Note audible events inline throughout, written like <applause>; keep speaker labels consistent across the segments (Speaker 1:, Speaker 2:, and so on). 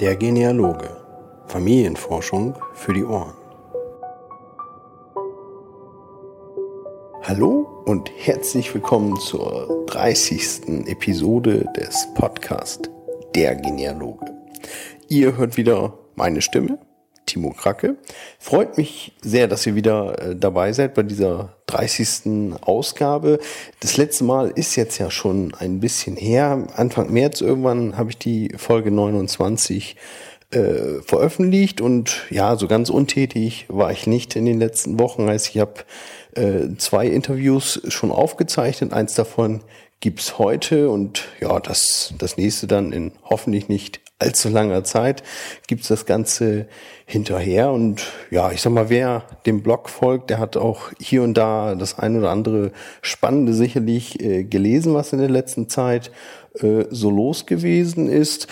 Speaker 1: Der Genealoge. Familienforschung für die Ohren. Hallo und herzlich willkommen zur 30. Episode des Podcasts Der Genealoge. Ihr hört wieder meine Stimme, Timo Kracke. Freut mich sehr, dass ihr wieder äh, dabei seid bei dieser 30. Ausgabe. Das letzte Mal ist jetzt ja schon ein bisschen her. Anfang März irgendwann habe ich die Folge 29 äh, veröffentlicht und ja, so ganz untätig war ich nicht in den letzten Wochen. Heißt, ich habe äh, zwei Interviews schon aufgezeichnet. Eins davon gibt's heute und ja, das, das nächste dann in hoffentlich nicht allzu langer Zeit gibt's das Ganze hinterher. Und ja, ich sag mal, wer dem Blog folgt, der hat auch hier und da das ein oder andere Spannende sicherlich äh, gelesen, was in der letzten Zeit so los gewesen ist.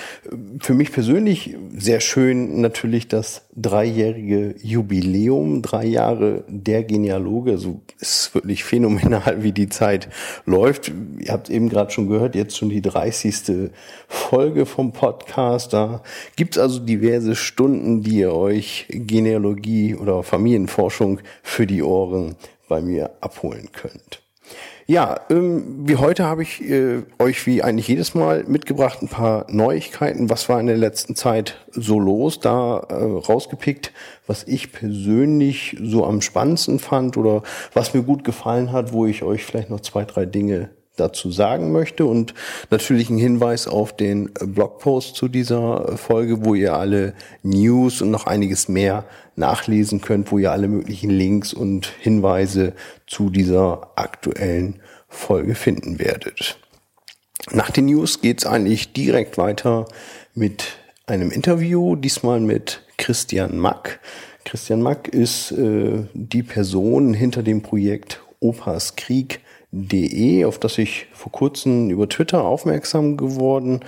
Speaker 1: Für mich persönlich sehr schön natürlich das dreijährige Jubiläum, drei Jahre der Genealoge. Also ist wirklich phänomenal, wie die Zeit läuft. Ihr habt eben gerade schon gehört, jetzt schon die 30. Folge vom Podcast. Da gibt's also diverse Stunden, die ihr euch Genealogie oder Familienforschung für die Ohren bei mir abholen könnt. Ja, ähm, wie heute habe ich äh, euch wie eigentlich jedes Mal mitgebracht ein paar Neuigkeiten. Was war in der letzten Zeit so los? Da äh, rausgepickt, was ich persönlich so am spannendsten fand oder was mir gut gefallen hat, wo ich euch vielleicht noch zwei, drei Dinge dazu sagen möchte und natürlich ein Hinweis auf den Blogpost zu dieser Folge, wo ihr alle News und noch einiges mehr nachlesen könnt, wo ihr alle möglichen Links und Hinweise zu dieser aktuellen Folge finden werdet. Nach den News geht's eigentlich direkt weiter mit einem Interview, diesmal mit Christian Mack. Christian Mack ist äh, die Person hinter dem Projekt Opas Krieg De, auf das ich vor kurzem über Twitter aufmerksam geworden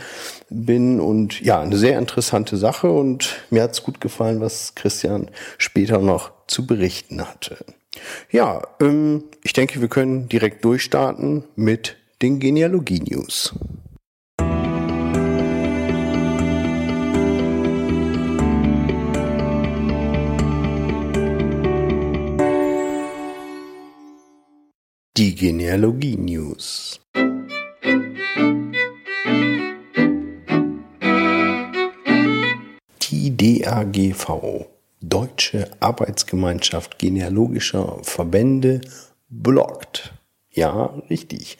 Speaker 1: bin. Und ja, eine sehr interessante Sache und mir hat's gut gefallen, was Christian später noch zu berichten hatte. Ja, ähm, ich denke, wir können direkt durchstarten mit den Genealogie-News. Die Genealogie News. Die DAGV, Deutsche Arbeitsgemeinschaft Genealogischer Verbände, blockt. Ja, richtig.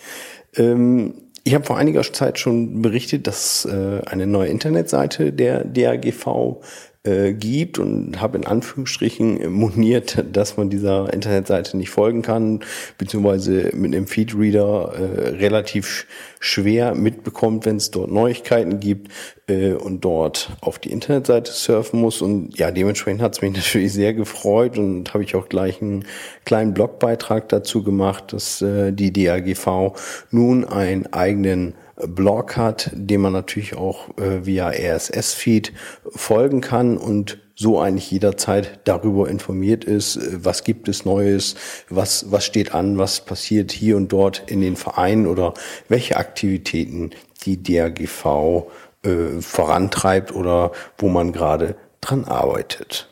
Speaker 1: Ähm, ich habe vor einiger Zeit schon berichtet, dass äh, eine neue Internetseite der DAGV äh, gibt und habe in Anführungsstrichen moniert, dass man dieser Internetseite nicht folgen kann, beziehungsweise mit einem Feedreader äh, relativ schwer mitbekommt, wenn es dort Neuigkeiten gibt äh, und dort auf die Internetseite surfen muss. Und ja, dementsprechend hat es mich <laughs> natürlich sehr gefreut und habe ich auch gleich einen kleinen Blogbeitrag dazu gemacht, dass äh, die DAGV nun einen eigenen Blog hat, dem man natürlich auch äh, via RSS-Feed folgen kann und so eigentlich jederzeit darüber informiert ist, äh, was gibt es Neues, was, was steht an, was passiert hier und dort in den Vereinen oder welche Aktivitäten die DRGV äh, vorantreibt oder wo man gerade dran arbeitet.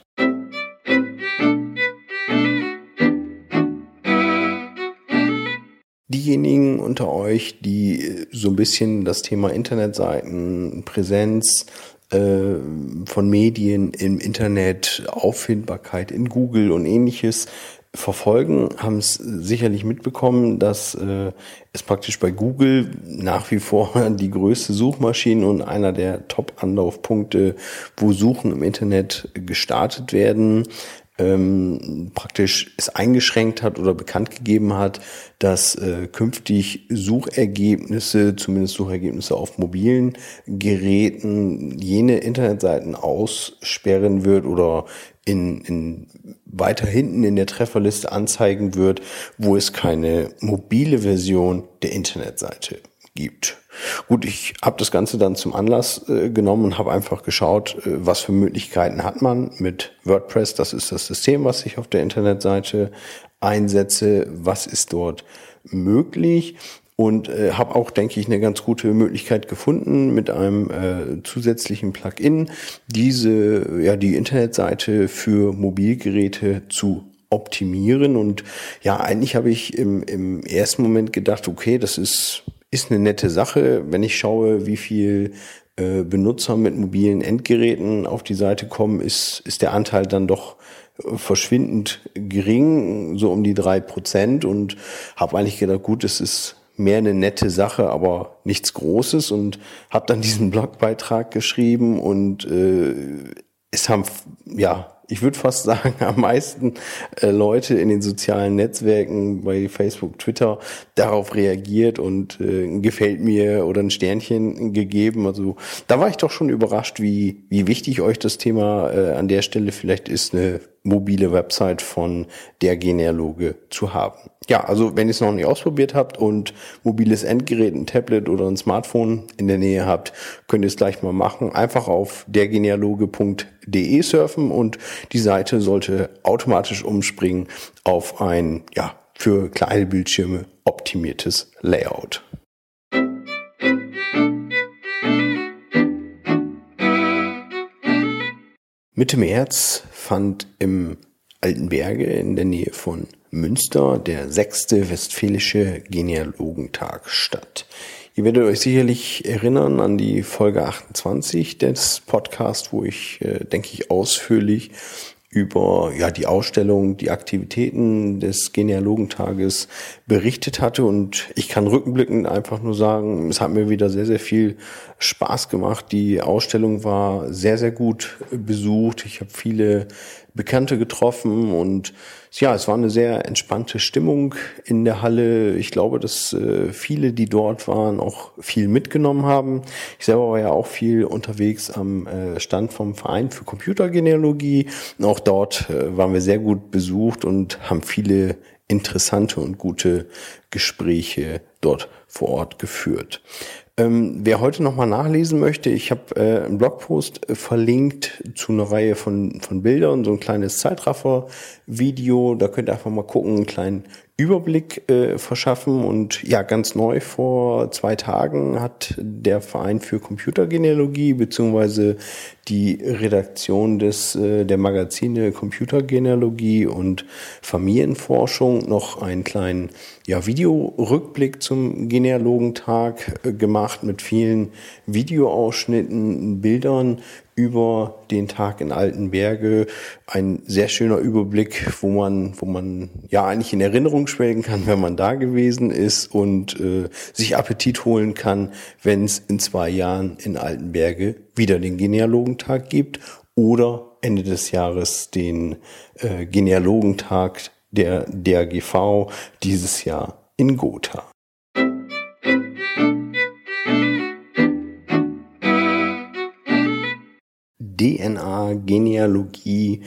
Speaker 1: Diejenigen unter euch, die so ein bisschen das Thema Internetseiten, Präsenz äh, von Medien im Internet, Auffindbarkeit in Google und ähnliches verfolgen, haben es sicherlich mitbekommen, dass äh, es praktisch bei Google nach wie vor <laughs> die größte Suchmaschine und einer der Top-Anlaufpunkte, wo Suchen im Internet gestartet werden, ähm, praktisch es eingeschränkt hat oder bekannt gegeben hat, dass äh, künftig Suchergebnisse, zumindest Suchergebnisse auf mobilen Geräten, jene Internetseiten aussperren wird oder in, in weiter hinten in der Trefferliste anzeigen wird, wo es keine mobile Version der Internetseite gibt. Gut, ich habe das Ganze dann zum Anlass äh, genommen und habe einfach geschaut, äh, was für Möglichkeiten hat man mit WordPress. Das ist das System, was ich auf der Internetseite einsetze. Was ist dort möglich? und äh, habe auch, denke ich, eine ganz gute Möglichkeit gefunden mit einem äh, zusätzlichen Plugin, diese, ja, die Internetseite für Mobilgeräte zu optimieren. Und ja, eigentlich habe ich im, im ersten Moment gedacht, okay, das ist, ist eine nette Sache, wenn ich schaue, wie viel äh, Benutzer mit mobilen Endgeräten auf die Seite kommen, ist, ist der Anteil dann doch äh, verschwindend gering, so um die drei Prozent. Und habe eigentlich gedacht, gut, es ist mehr eine nette Sache, aber nichts Großes. Und habe dann diesen Blogbeitrag geschrieben und äh, es haben ja ich würde fast <laughs> sagen, am meisten äh, Leute in den sozialen Netzwerken bei Facebook, Twitter darauf reagiert und äh, gefällt mir oder ein Sternchen gegeben. Also da war ich doch schon überrascht, wie, wie wichtig euch das Thema äh, an der Stelle vielleicht ist, eine mobile Website von der Genealoge zu haben. Ja, also wenn ihr es noch nicht ausprobiert habt und mobiles Endgerät, ein Tablet oder ein Smartphone in der Nähe habt, könnt ihr es gleich mal machen. Einfach auf dergenealoge.de surfen und die Seite sollte automatisch umspringen auf ein, ja, für kleine Bildschirme optimiertes Layout. Mitte März fand im Altenberge in der Nähe von Münster der sechste Westfälische Genealogentag statt. Ihr werdet euch sicherlich erinnern an die Folge 28 des Podcasts, wo ich, äh, denke ich, ausführlich über ja die Ausstellung, die Aktivitäten des Genealogentages berichtet hatte und ich kann rückblickend einfach nur sagen, es hat mir wieder sehr sehr viel Spaß gemacht. Die Ausstellung war sehr sehr gut besucht. Ich habe viele Bekannte getroffen und ja, es war eine sehr entspannte Stimmung in der Halle. Ich glaube, dass äh, viele, die dort waren, auch viel mitgenommen haben. Ich selber war ja auch viel unterwegs am äh, Stand vom Verein für Computergenealogie. auch dort äh, waren wir sehr gut besucht und haben viele interessante und gute Gespräche dort vor Ort geführt. Ähm, wer heute nochmal nachlesen möchte, ich habe äh, einen Blogpost äh, verlinkt zu einer Reihe von, von Bildern, so ein kleines Zeitraffer-Video. Da könnt ihr einfach mal gucken, einen kleinen Überblick äh, verschaffen. Und ja, ganz neu vor zwei Tagen hat der Verein für Computergenealogie beziehungsweise die Redaktion des äh, der Magazine Computergenealogie und Familienforschung noch einen kleinen ja, Videorückblick zum Genealogentag äh, gemacht mit vielen Videoausschnitten, Bildern über den Tag in Altenberge. Ein sehr schöner Überblick, wo man, wo man ja eigentlich in Erinnerung schwelgen kann, wenn man da gewesen ist und äh, sich Appetit holen kann, wenn es in zwei Jahren in Altenberge wieder den Genealogentag gibt oder Ende des Jahres den äh, Genealogentag der DRGV dieses Jahr in Gotha. DNA-Genealogie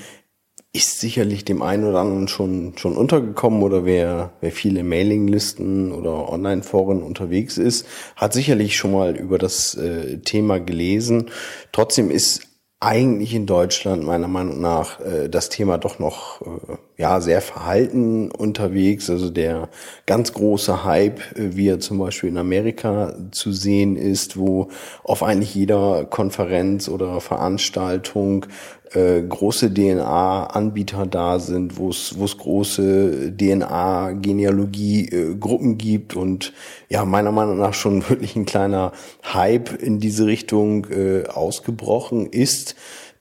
Speaker 1: ist sicherlich dem einen oder anderen schon, schon untergekommen oder wer, wer viele Mailinglisten oder Online-Foren unterwegs ist, hat sicherlich schon mal über das äh, Thema gelesen. Trotzdem ist eigentlich in Deutschland meiner Meinung nach äh, das Thema doch noch äh, ja sehr verhalten unterwegs. Also der ganz große Hype, äh, wie er zum Beispiel in Amerika zu sehen ist, wo auf eigentlich jeder Konferenz oder Veranstaltung äh, große DNA-Anbieter da sind, wo es wo es große DNA-Genealogie-Gruppen gibt und ja meiner Meinung nach schon <laughs> wirklich ein kleiner Hype in diese Richtung äh, ausgebrochen ist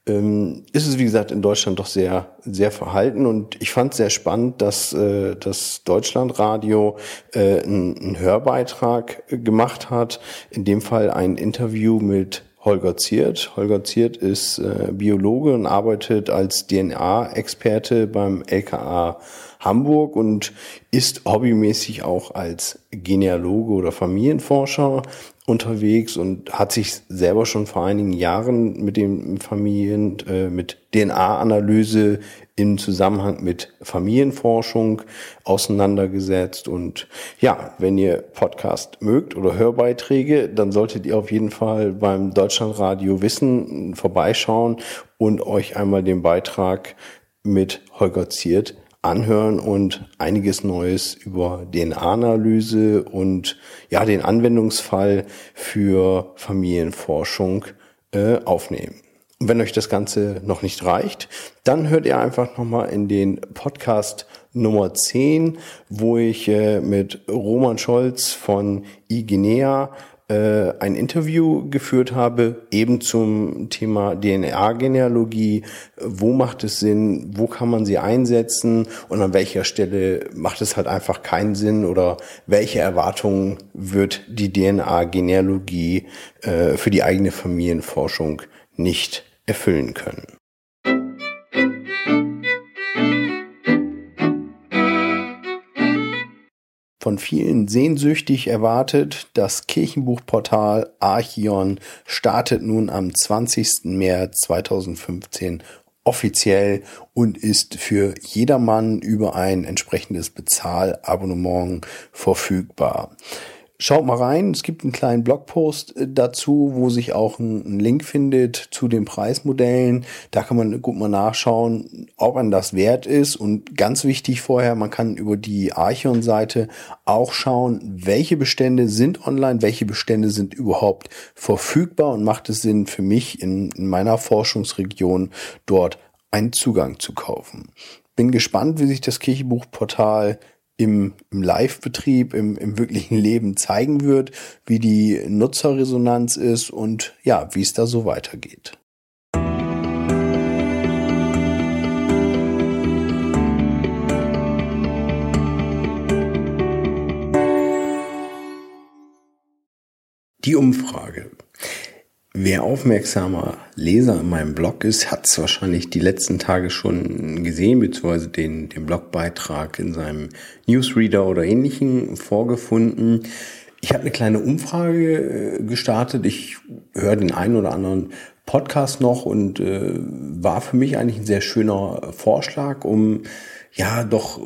Speaker 1: ähm, ist es, wie gesagt, in Deutschland doch sehr, sehr verhalten. Und ich fand es sehr spannend, dass äh, das Deutschlandradio äh, einen Hörbeitrag gemacht hat. In dem Fall ein Interview mit Holger Ziert. Holger Ziert ist äh, Biologe und arbeitet als DNA-Experte beim LKA Hamburg und ist hobbymäßig auch als Genealoge oder Familienforscher unterwegs und hat sich selber schon vor einigen Jahren mit dem Familien, äh, mit DNA-Analyse im Zusammenhang mit Familienforschung auseinandergesetzt. Und ja, wenn ihr Podcast mögt oder Hörbeiträge, dann solltet ihr auf jeden Fall beim Deutschlandradio Wissen vorbeischauen und euch einmal den Beitrag mit Holger Ziert anhören und einiges Neues über DNA-Analyse und ja, den Anwendungsfall für Familienforschung äh, aufnehmen. Und wenn euch das Ganze noch nicht reicht, dann hört ihr einfach nochmal in den Podcast Nummer 10, wo ich äh, mit Roman Scholz von iGenea äh, ein Interview geführt habe, eben zum Thema DNA-Genealogie. Wo macht es Sinn? Wo kann man sie einsetzen? Und an welcher Stelle macht es halt einfach keinen Sinn? Oder welche Erwartungen wird die DNA-Genealogie äh, für die eigene Familienforschung nicht erfüllen können? von vielen sehnsüchtig erwartet. Das Kirchenbuchportal Archion startet nun am 20. März 2015 offiziell und ist für jedermann über ein entsprechendes Bezahlabonnement verfügbar. Schaut mal rein, es gibt einen kleinen Blogpost äh, dazu, wo sich auch ein, Link findet zu den Preismodellen. Da kann man gut mal nachschauen, ob man das wert ist. Und ganz wichtig vorher, man kann über die Archion-Seite auch schauen, welche Bestände sind online, welche Bestände sind überhaupt verfügbar und macht es Sinn für mich in, in meiner Forschungsregion dort einen Zugang zu kaufen. Bin gespannt, wie sich das Kirchenbuchportal im, im Live-Betrieb, im, im wirklichen Leben zeigen wird, wie die Nutzerresonanz ist und ja, wie es da so weitergeht. Die Umfrage. Wer aufmerksamer Leser in meinem Blog ist, hat es wahrscheinlich die letzten Tage schon gesehen, beziehungsweise den, den Blogbeitrag in seinem Newsreader oder ähnlichen vorgefunden. Ich habe eine kleine Umfrage äh, gestartet. Ich höre den einen oder anderen Podcast noch und äh, war für mich eigentlich ein sehr schöner Vorschlag, um ja doch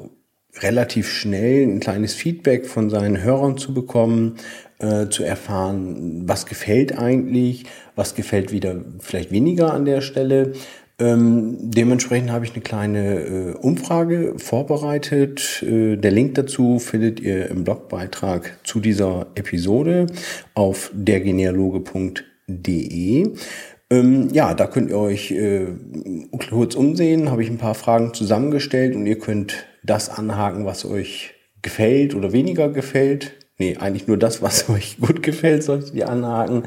Speaker 1: relativ schnell ein kleines Feedback von seinen Hörern zu bekommen, äh, zu erfahren, was gefällt eigentlich, was gefällt wieder vielleicht weniger an der Stelle. Ähm, dementsprechend habe ich eine kleine äh, Umfrage vorbereitet. Äh, der Link dazu findet ihr im Blogbeitrag zu dieser Episode auf dergenealoge.de. Ähm, ja, da könnt ihr euch äh, kurz umsehen, habe ich ein paar Fragen zusammengestellt und ihr könnt das anhaken, was euch gefällt oder weniger gefällt. Nee, eigentlich nur das, was <laughs> euch gut gefällt, solltet ihr anhaken.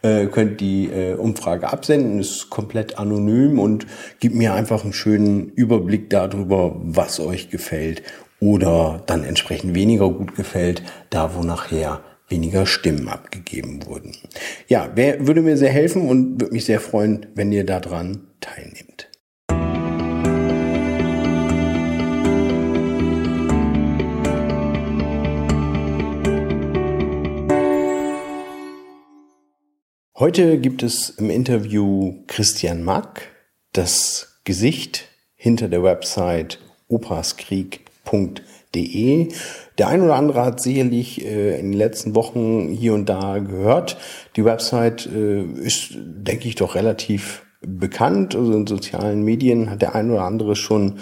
Speaker 1: Äh, könnt die äh, Umfrage absenden, ist komplett anonym und gibt mir einfach einen schönen Überblick darüber, was euch gefällt oder dann entsprechend weniger gut gefällt, da wo nachher weniger Stimmen abgegeben wurden. Ja, wer würde mir sehr helfen und würde mich sehr freuen, wenn ihr daran teilnehmt. Heute gibt es im Interview Christian Mack, das Gesicht hinter der Website opaskrieg.de. Der ein oder andere hat sicherlich äh, in den letzten Wochen hier und da gehört. Die Website äh, ist, denke ich, doch relativ bekannt. Also in sozialen Medien hat der ein oder andere schon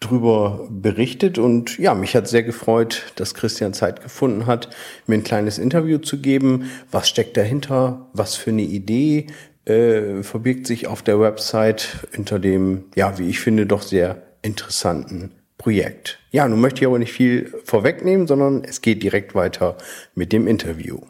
Speaker 1: drüber berichtet und ja, mich hat sehr gefreut, dass Christian Zeit gefunden hat, mir ein kleines Interview zu geben. Was steckt dahinter? Was für eine Idee äh, verbirgt sich auf der Website hinter dem, ja, wie ich finde, doch sehr interessanten Projekt. Ja, nun möchte ich aber nicht viel vorwegnehmen, sondern es geht direkt weiter mit dem Interview.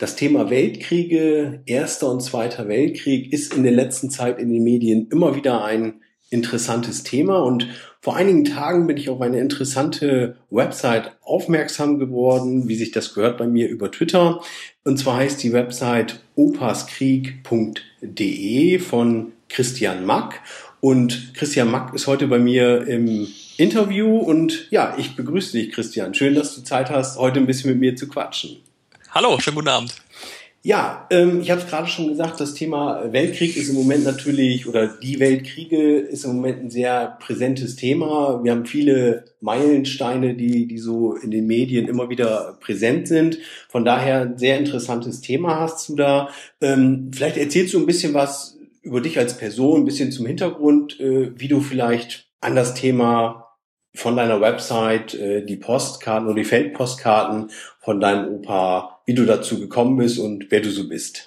Speaker 1: Das Thema Weltkriege, Erster und Zweiter Weltkrieg, ist in der letzten Zeit in den Medien immer wieder ein interessantes Thema und vor einigen Tagen bin ich auf eine interessante Website aufmerksam geworden, wie sich das gehört bei mir über Twitter. Und zwar heißt die Website opaskrieg.de von Christian Mack. Und Christian Mack ist heute bei mir im Interview und ja, ich begrüße dich, Christian. Schön, dass du Zeit hast, heute ein bisschen mit mir zu quatschen.
Speaker 2: Hallo, schönen guten Abend.
Speaker 1: Ja, ähm, ich habe es gerade schon gesagt, das Thema Weltkrieg ist im Moment natürlich, oder die Weltkriege ist im Moment ein sehr präsentes Thema. Wir haben viele Meilensteine, die, die so in den Medien immer wieder präsent sind. Von daher ein sehr interessantes Thema hast du da. Ähm, vielleicht erzählst du ein bisschen was über dich als Person, ein bisschen zum Hintergrund, äh, wie du vielleicht an das Thema von deiner Website, äh, die Postkarten oder die Feldpostkarten von deinem Opa, wie du dazu gekommen bist und wer du so bist.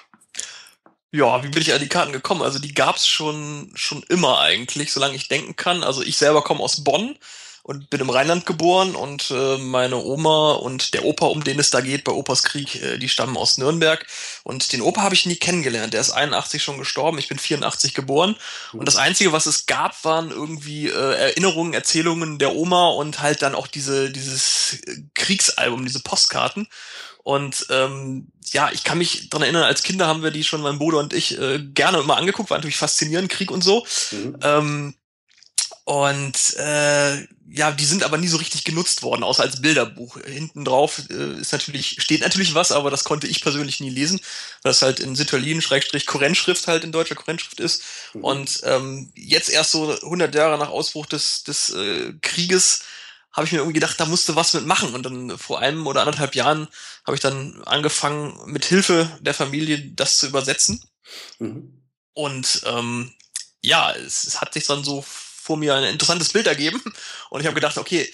Speaker 2: Ja, wie bin ich an die Karten gekommen? Also die gab's schon schon immer eigentlich, solange ich denken kann. Also ich selber komme aus Bonn und bin im Rheinland geboren und äh, meine Oma und der Opa, um den es da geht, bei Opas Krieg, äh, die stammen aus Nürnberg. Und den Opa habe ich nie kennengelernt. Der ist 81 schon gestorben, ich bin 84 geboren. Und das Einzige, was es gab, waren irgendwie äh, Erinnerungen, Erzählungen der Oma und halt dann auch diese, dieses Kriegsalbum, diese Postkarten. Und ähm, ja, ich kann mich dran erinnern, als Kinder haben wir die schon, mein Bruder und ich, äh, gerne immer angeguckt, war natürlich faszinierend, Krieg und so. Mhm. Ähm, und äh, ja, die sind aber nie so richtig genutzt worden, außer als Bilderbuch. Hinten drauf äh, ist natürlich, steht natürlich was, aber das konnte ich persönlich nie lesen, weil das halt in Sitterlin, Schrägstrich, Korrentschrift halt in deutscher Korrentschrift ist. Mhm. Und ähm, jetzt erst so 100 Jahre nach Ausbruch des, des äh, Krieges habe ich mir irgendwie gedacht, da musste was mit machen. Und dann vor einem oder anderthalb Jahren habe ich dann angefangen, mit Hilfe der Familie das zu übersetzen. Mhm. Und ähm, ja, es, es hat sich dann so vor mir ein interessantes Bild ergeben. Und ich habe gedacht, okay,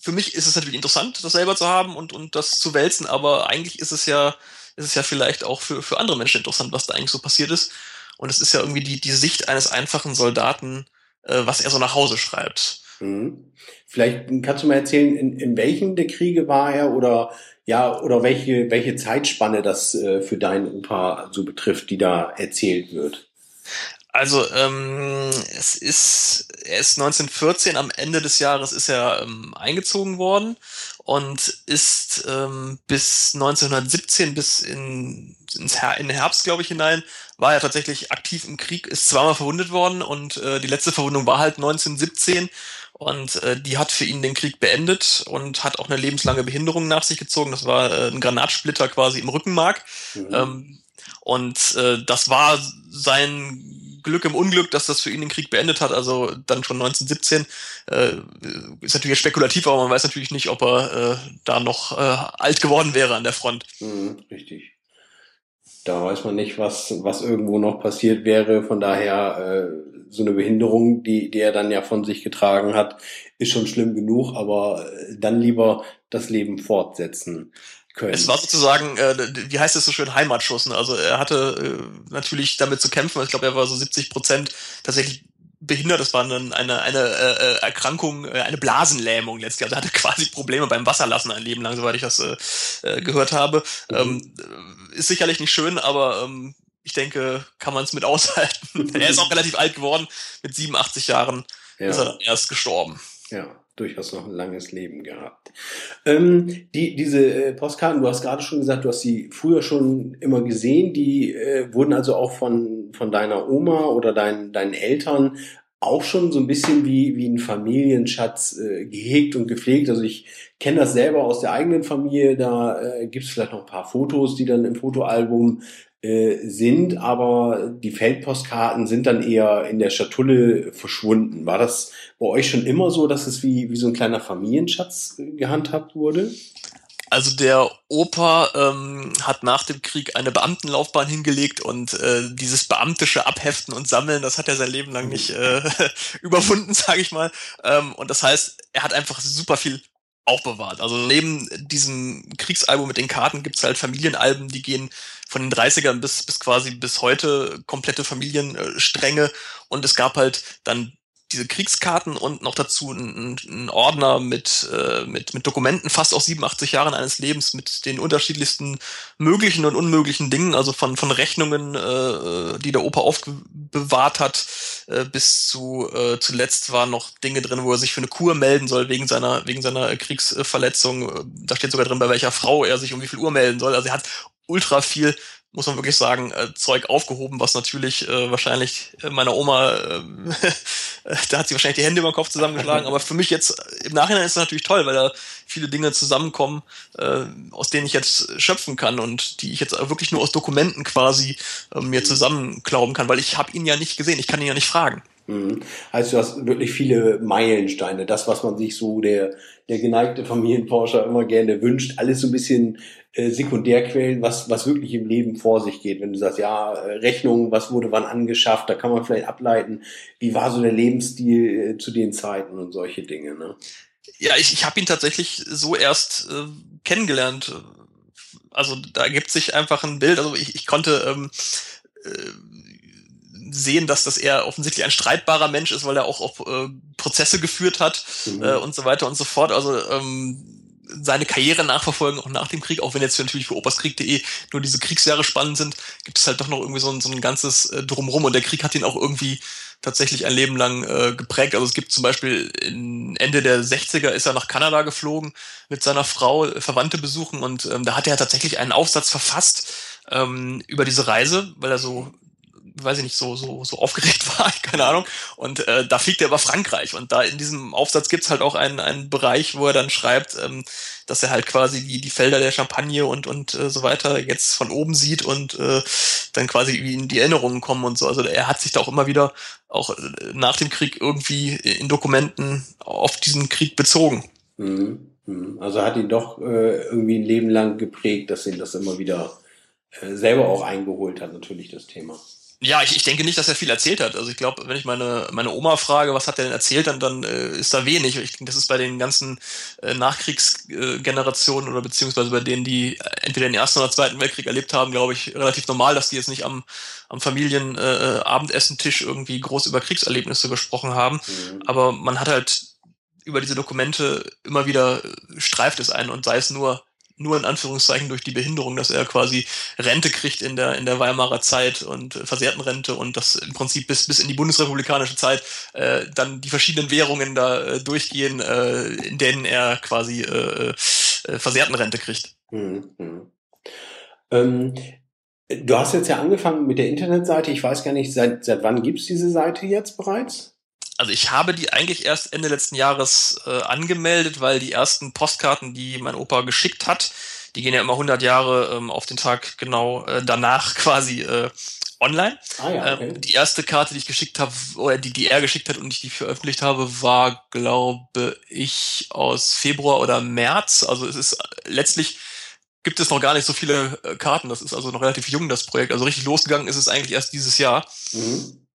Speaker 2: für mich ist es natürlich interessant, das selber zu haben und, und das zu wälzen, aber eigentlich ist es ja, ist es ja vielleicht auch für, für andere Menschen interessant, was da eigentlich so passiert ist. Und es ist ja irgendwie die, die Sicht eines einfachen Soldaten, äh, was er so nach Hause schreibt.
Speaker 1: Mhm. Vielleicht kannst du mal erzählen, in, in welchen der Kriege war er oder ja, oder welche, welche Zeitspanne das äh, für deinen Opa so betrifft, die da erzählt wird.
Speaker 2: Also ähm, es ist, er ist 1914 am Ende des Jahres ist er ähm, eingezogen worden und ist ähm, bis 1917 bis in ins Her in Herbst glaube ich hinein war er tatsächlich aktiv im Krieg, ist zweimal verwundet worden und äh, die letzte Verwundung war halt 1917 und äh, die hat für ihn den Krieg beendet und hat auch eine lebenslange Behinderung nach sich gezogen. Das war äh, ein Granatsplitter quasi im Rückenmark. Mhm. Ähm, und äh, das war sein Glück im Unglück, dass das für ihn den Krieg beendet hat, also dann schon 1917. Äh, ist natürlich spekulativ, aber man weiß natürlich nicht, ob er äh, da noch äh, alt geworden wäre an der Front.
Speaker 1: Mhm, richtig. Da weiß man nicht, was, was irgendwo noch passiert wäre. Von daher, äh, so eine Behinderung, die, die er dann ja von sich getragen hat, ist schon schlimm genug, aber äh, dann lieber das Leben fortsetzen
Speaker 2: können. Es war sozusagen, äh, wie heißt es so schön, Heimatschuss. Ne? Also er hatte äh, natürlich damit zu kämpfen. Ich glaube, er war so 70 Prozent tatsächlich behindert. Das war dann eine, eine äh, äh, Erkrankung, äh, eine Blasenlähmung letztlich. Also er hatte <laughs> quasi Probleme beim Wasserlassen ein Leben lang, soweit ich das äh, äh gehört habe. Mhm. Ähm, ist sicherlich nicht schön, aber ähm, ich denke, kann man es mit <laughs> aushalten. <laughs> er ist auch relativ alt geworden. Mit 87 Jahren ja. ist er dann erst gestorben.
Speaker 1: Ja durchaus noch ein langes Leben gehabt. Ähm, die, diese äh, Postkarten, du hast gerade schon gesagt, du hast sie früher schon immer gesehen, die äh, wurden also auch von, von deiner Oma oder dein, deinen Eltern auch schon so ein bisschen wie, wie ein Familienschatz äh, gehegt und gepflegt. Also ich kenne das selber aus der eigenen Familie, da äh, gibt es vielleicht noch ein paar Fotos, die dann im Fotoalbum äh, sind, aber die Feldpostkarten sind dann eher in der Schatulle verschwunden. War das bei euch schon immer so, dass es wie, wie so ein kleiner Familienschatz gehandhabt wurde?
Speaker 2: Also der Opa ähm, hat nach dem Krieg eine Beamtenlaufbahn hingelegt und äh, dieses beamtische Abheften und Sammeln, das hat er sein Leben lang nicht äh, <laughs> überwunden, <laughs> sage ich mal. Ähm, und das heißt, er hat einfach super viel aufbewahrt. Also neben diesem Kriegsalbum mit den Karten gibt's halt Familienalben, die gehen von den 30ern bis, bis quasi bis heute komplette Familienstränge. Und es gab halt dann diese Kriegskarten und noch dazu ein, ein Ordner mit, äh, mit, mit Dokumenten fast aus 87 Jahren eines Lebens mit den unterschiedlichsten möglichen und unmöglichen Dingen, also von, von Rechnungen, äh, die der Opa aufbewahrt hat, äh, bis zu äh, zuletzt waren noch Dinge drin, wo er sich für eine Kur melden soll wegen seiner, wegen seiner Kriegsverletzung. Da steht sogar drin, bei welcher Frau er sich um wie viel Uhr melden soll. Also er hat ultra viel muss man wirklich sagen, äh, Zeug aufgehoben, was natürlich äh, wahrscheinlich äh, meiner Oma, <laughs> äh, da hat sie wahrscheinlich die Hände über den Kopf zusammengeschlagen, aber für mich jetzt im Nachhinein ist es natürlich toll, weil da viele Dinge zusammenkommen, äh, aus denen ich jetzt schöpfen kann und die ich jetzt wirklich nur aus Dokumenten quasi äh, mir zusammenklauben kann, weil ich habe ihn ja nicht gesehen, ich kann ihn ja nicht fragen.
Speaker 1: Mhm. Also du hast wirklich viele Meilensteine, das, was man sich so der, der geneigte Familienforscher immer gerne wünscht, alles so ein bisschen äh, Sekundärquellen, was, was wirklich im Leben vor sich geht. Wenn du sagst, ja, äh, Rechnungen, was wurde wann angeschafft, da kann man vielleicht ableiten, wie war so der Lebensstil äh, zu den Zeiten und solche Dinge. Ne?
Speaker 2: Ja, ich, ich habe ihn tatsächlich so erst äh, kennengelernt. Also da gibt sich einfach ein Bild. Also ich, ich konnte ähm, äh, sehen, dass das eher offensichtlich ein streitbarer Mensch ist, weil er auch auf äh, Prozesse geführt hat mhm. äh, und so weiter und so fort. Also ähm, seine Karriere nachverfolgen, auch nach dem Krieg, auch wenn jetzt natürlich für oberskrieg.de nur diese Kriegsjahre spannend sind, gibt es halt doch noch irgendwie so ein, so ein ganzes äh, Drumrum und der Krieg hat ihn auch irgendwie tatsächlich ein Leben lang äh, geprägt. Also es gibt zum Beispiel in Ende der 60er ist er nach Kanada geflogen mit seiner Frau, äh, Verwandte besuchen und ähm, da hat er tatsächlich einen Aufsatz verfasst ähm, über diese Reise, weil er so weiß ich nicht, so, so, so aufgeregt <laughs> war, keine Ahnung. Und äh, da fliegt er über Frankreich. Und da in diesem Aufsatz gibt's halt auch einen, einen Bereich, wo er dann schreibt, ähm, dass er halt quasi die, die Felder der Champagne und, und äh, so weiter jetzt von oben sieht und äh, dann quasi wie in die Erinnerungen kommen und so. Also er hat sich da auch immer wieder auch äh, nach dem Krieg irgendwie in Dokumenten auf diesen Krieg bezogen.
Speaker 1: Mhm. mhm. Also hat ihn doch äh, irgendwie ein Leben lang geprägt, dass ihn das immer wieder äh, selber auch eingeholt hat, natürlich das Thema.
Speaker 2: Ja, ich, ich denke nicht, dass er viel erzählt hat. Also ich glaube, wenn ich meine, meine Oma frage, was hat er denn erzählt, dann, dann äh, ist da wenig. Ich denke, das ist bei den ganzen äh, Nachkriegsgenerationen oder beziehungsweise bei denen, die entweder den Ersten oder Zweiten Weltkrieg erlebt haben, glaube ich, relativ normal, dass die jetzt nicht am, am Familien-Abendessentisch äh, irgendwie groß über Kriegserlebnisse gesprochen haben. Mhm. Aber man hat halt über diese Dokumente immer wieder äh, streift es ein und sei es nur nur in Anführungszeichen durch die Behinderung, dass er quasi Rente kriegt in der, in der Weimarer Zeit und äh, Versehrtenrente und das im Prinzip bis, bis in die bundesrepublikanische Zeit äh, dann die verschiedenen Währungen da äh, durchgehen, äh, in denen er quasi äh, äh, Versehrtenrente kriegt. Mhm.
Speaker 1: Ähm, du hast jetzt ja angefangen mit der Internetseite. Ich weiß gar nicht, seit, seit wann gibt's diese Seite jetzt bereits?
Speaker 2: Also ich habe die eigentlich erst Ende letzten Jahres äh, angemeldet, weil die ersten Postkarten, die mein Opa geschickt hat, die gehen ja immer 100 Jahre ähm, auf den Tag genau äh, danach <laughs> quasi äh, online. Ah, ja, okay. ähm, die erste Karte, die ich geschickt habe, oder die, die er geschickt hat und ich die veröffentlicht habe, war, glaube ich, aus Februar oder März. Also es ist letztlich gibt es noch gar nicht so viele äh, Karten. Das ist also noch relativ jung, das Projekt. Also richtig losgegangen ist es eigentlich erst dieses Jahr. Mhm.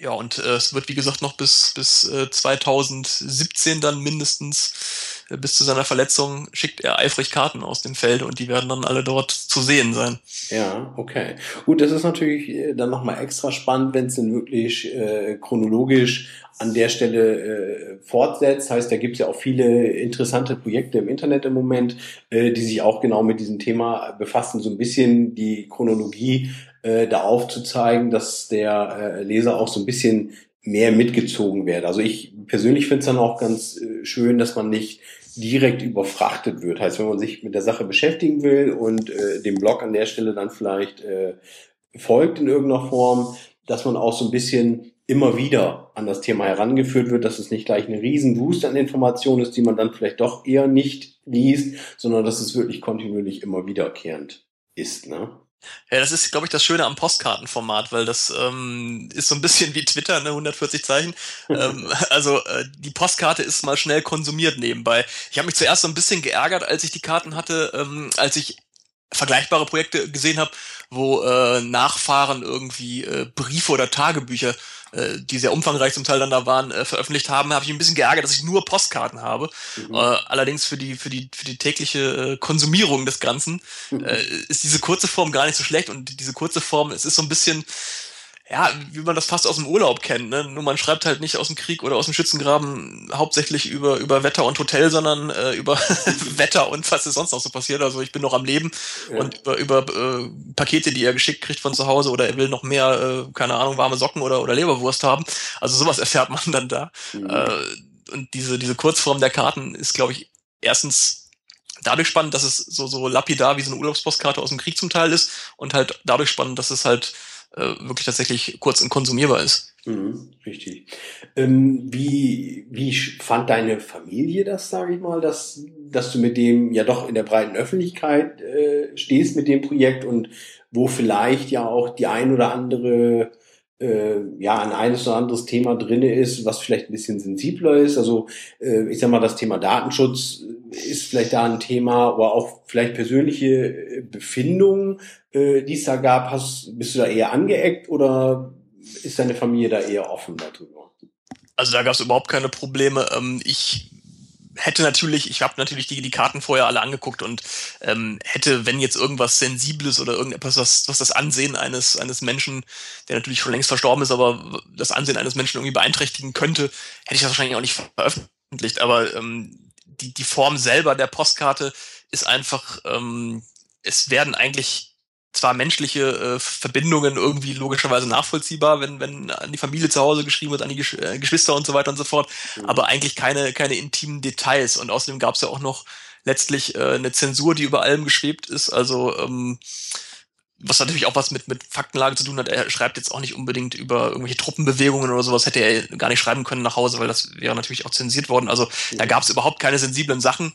Speaker 2: Ja, und äh, es wird wie gesagt noch bis, bis äh, 2017 dann mindestens, äh, bis zu seiner Verletzung, schickt er eifrig Karten aus dem Feld und die werden dann alle dort zu sehen sein.
Speaker 1: Ja, okay. Gut, das ist natürlich äh, dann nochmal extra spannend, wenn es denn wirklich äh, chronologisch an der Stelle äh, fortsetzt. Heißt, da gibt es ja auch viele interessante Projekte im Internet im Moment, äh, die sich auch genau mit diesem Thema befassen, so ein bisschen die Chronologie äh, da aufzuzeigen, dass der äh, Leser auch so ein bisschen mehr mitgezogen wird. Also ich persönlich finde es dann auch ganz äh, schön, dass man nicht direkt überfrachtet wird. Heißt, wenn man sich mit der Sache beschäftigen will und äh, dem Blog an der Stelle dann vielleicht äh, folgt in irgendeiner Form, dass man auch so ein bisschen immer wieder an das Thema herangeführt wird, dass es nicht gleich eine riesen Wust an Informationen ist, die man dann vielleicht doch eher nicht liest, sondern dass es wirklich kontinuierlich immer wiederkehrend ist. Ne?
Speaker 2: Ja, das ist, glaube ich, das Schöne am Postkartenformat, weil das ähm, ist so ein bisschen wie Twitter, ne, 140 Zeichen. ähm, <laughs> also äh, die Postkarte ist mal schnell konsumiert nebenbei. Ich habe mich zuerst so ein bisschen geärgert, als ich die Karten hatte, ähm, als ich vergleichbare Projekte gesehen habe, wo äh, Nachfahren irgendwie äh, Briefe oder Tagebücher äh, die sehr umfangreich zum Teil dann da waren, äh, veröffentlicht haben, habe ich ein bisschen geärgert, dass ich nur Postkarten habe. Mhm. Äh, allerdings für die, für die, für die tägliche äh, Konsumierung des Ganzen mhm. äh, ist diese kurze Form gar nicht so schlecht und diese kurze Form, es ist so ein bisschen, ja, wie man das fast aus dem Urlaub kennt. Ne? Nur man schreibt halt nicht aus dem Krieg oder aus dem Schützengraben hauptsächlich über, über Wetter und Hotel, sondern äh, über <laughs> Wetter und was ist sonst noch so passiert. Also ich bin noch am Leben ja. und über, über äh, Pakete, die er geschickt kriegt von zu Hause oder er will noch mehr, äh, keine Ahnung, warme Socken oder, oder Leberwurst haben. Also sowas erfährt man dann da. Mhm. Äh, und diese, diese Kurzform der Karten ist, glaube ich, erstens dadurch spannend, dass es so, so lapidar wie so eine Urlaubspostkarte aus dem Krieg zum Teil ist und halt dadurch spannend, dass es halt äh, wirklich tatsächlich kurz und konsumierbar ist.
Speaker 1: Mhm, richtig. Ähm, wie, wie fand deine Familie das, sage ich mal, dass, dass du mit dem ja doch in der breiten Öffentlichkeit äh, stehst mit dem Projekt und wo vielleicht ja auch die ein oder andere äh, ja ein eines oder anderes Thema drinne ist, was vielleicht ein bisschen sensibler ist. Also äh, ich sag mal, das Thema Datenschutz ist vielleicht da ein Thema, aber auch vielleicht persönliche äh, Befindungen, äh, die es da gab. Hast, bist du da eher angeeckt oder ist deine Familie da eher offen darüber?
Speaker 2: Also da gab es überhaupt keine Probleme. Ähm, ich hätte natürlich, ich habe natürlich die, die Karten vorher alle angeguckt und ähm, hätte, wenn jetzt irgendwas Sensibles oder irgendetwas, was, was das Ansehen eines, eines Menschen, der natürlich schon längst verstorben ist, aber das Ansehen eines Menschen irgendwie beeinträchtigen könnte, hätte ich das wahrscheinlich auch nicht veröffentlicht. Aber ähm, die, die Form selber der Postkarte ist einfach, ähm, es werden eigentlich zwar menschliche äh, Verbindungen irgendwie logischerweise nachvollziehbar, wenn, wenn an die Familie zu Hause geschrieben wird, an die Gesch äh, Geschwister und so weiter und so fort, mhm. aber eigentlich keine, keine intimen Details. Und außerdem gab es ja auch noch letztlich äh, eine Zensur, die über allem geschwebt ist. Also ähm, was natürlich auch was mit, mit Faktenlage zu tun hat. Er schreibt jetzt auch nicht unbedingt über irgendwelche Truppenbewegungen oder sowas, hätte er gar nicht schreiben können nach Hause, weil das wäre natürlich auch zensiert worden. Also da gab es überhaupt keine sensiblen Sachen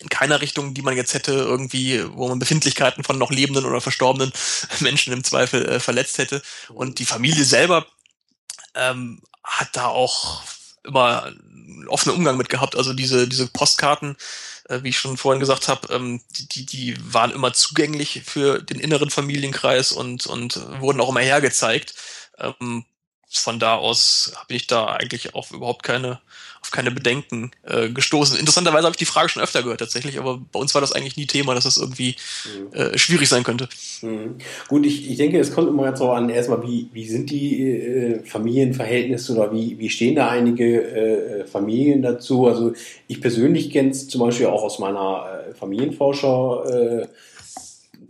Speaker 2: in keiner Richtung, die man jetzt hätte, irgendwie, wo man Befindlichkeiten von noch lebenden oder verstorbenen <laughs> Menschen im Zweifel äh, verletzt hätte. Und die Familie selber ähm, hat da auch immer einen offenen Umgang mit gehabt. Also diese, diese Postkarten, äh, wie ich schon vorhin gesagt habe, ähm, die, die waren immer zugänglich für den inneren Familienkreis und, und wurden auch immer hergezeigt. Ähm, von da aus bin ich da eigentlich auch überhaupt keine auf keine Bedenken äh, gestoßen. Interessanterweise habe ich die Frage schon öfter gehört tatsächlich, aber bei uns war das eigentlich nie Thema, dass das irgendwie mhm. äh, schwierig sein könnte.
Speaker 1: Mhm. Gut, ich, ich denke, es kommt immer ganz darauf an, erstmal, wie, wie sind die äh, Familienverhältnisse oder wie, wie stehen da einige äh, Familien dazu? Also ich persönlich kenne es zum Beispiel auch aus meiner äh, Familienforscher äh,